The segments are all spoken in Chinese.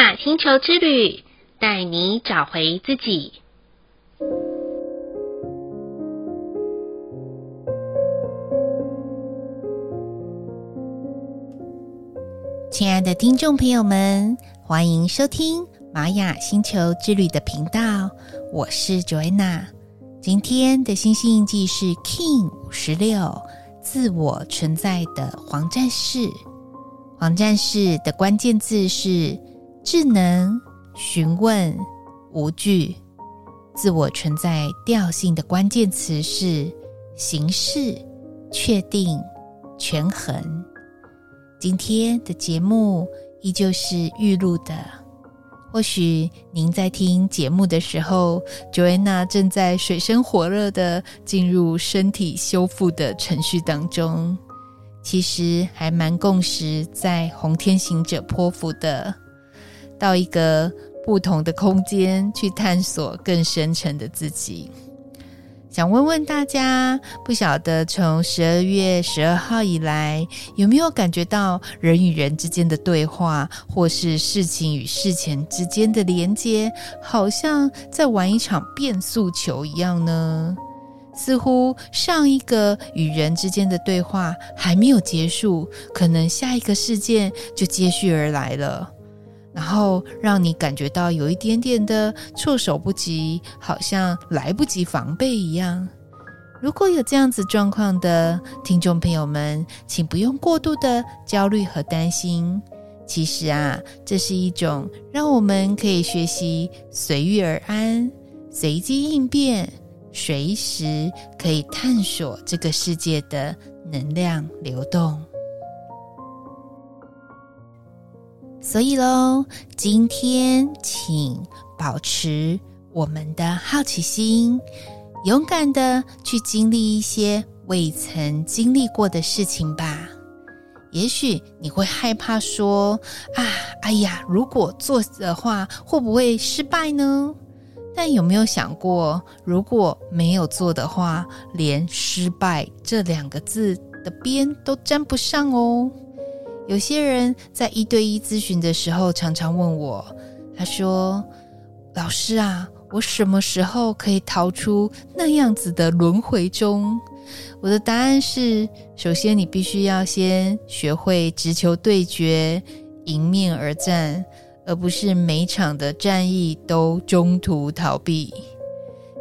雅星球之旅，带你找回自己。亲爱的听众朋友们，欢迎收听玛雅星球之旅的频道，我是 Joanna。今天的星星印记是 Kin 五十六，自我存在的黄战士。黄战士的关键字是智能、询问、无惧。自我存在调性的关键词是形式、确定、权衡。今天的节目依旧是预录的，或许您在听节目的时候，Joanna 正在水深火热的进入身体修复的程序当中。其实还蛮共识，在红天行者泼妇的，到一个不同的空间去探索更深层的自己。想问问大家，不晓得从十二月十二号以来，有没有感觉到人与人之间的对话，或是事情与事情之间的连接，好像在玩一场变速球一样呢？似乎上一个与人之间的对话还没有结束，可能下一个事件就接续而来了。然后让你感觉到有一点点的措手不及，好像来不及防备一样。如果有这样子状况的听众朋友们，请不用过度的焦虑和担心。其实啊，这是一种让我们可以学习随遇而安、随机应变、随时可以探索这个世界的能量流动。所以喽，今天请保持我们的好奇心，勇敢的去经历一些未曾经历过的事情吧。也许你会害怕说：“啊，哎呀，如果做的话，会不会失败呢？”但有没有想过，如果没有做的话，连“失败”这两个字的边都沾不上哦。有些人在一对一咨询的时候，常常问我，他说：“老师啊，我什么时候可以逃出那样子的轮回中？”我的答案是：首先，你必须要先学会直球对决，迎面而战，而不是每场的战役都中途逃避。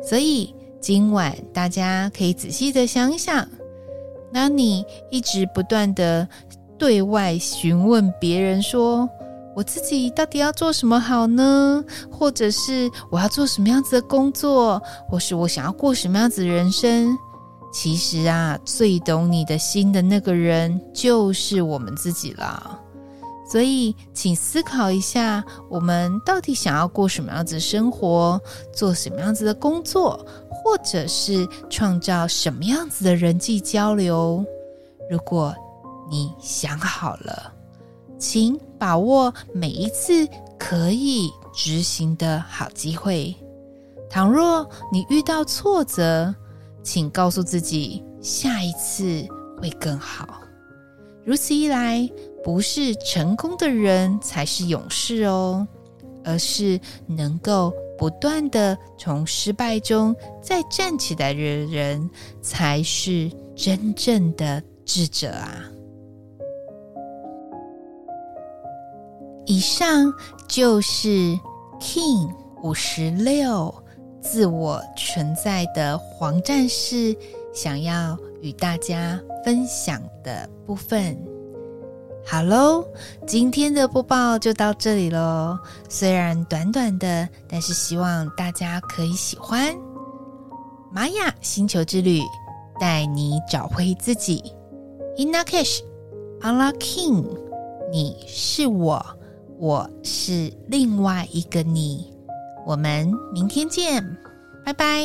所以，今晚大家可以仔细的想一想，当你一直不断的。对外询问别人说：“我自己到底要做什么好呢？或者是我要做什么样子的工作，或是我想要过什么样子的人生？”其实啊，最懂你的心的那个人就是我们自己啦。所以，请思考一下，我们到底想要过什么样子的生活，做什么样子的工作，或者是创造什么样子的人际交流？如果你想好了，请把握每一次可以执行的好机会。倘若你遇到挫折，请告诉自己，下一次会更好。如此一来，不是成功的人才是勇士哦，而是能够不断地从失败中再站起来的人，才是真正的智者啊。以上就是 King 五十六自我存在的黄战士想要与大家分享的部分。好喽，今天的播报就到这里喽。虽然短短的，但是希望大家可以喜欢。玛雅星球之旅，带你找回自己。In Lak'ech ala K'in，你是我。我是另外一个你，我们明天见，拜拜。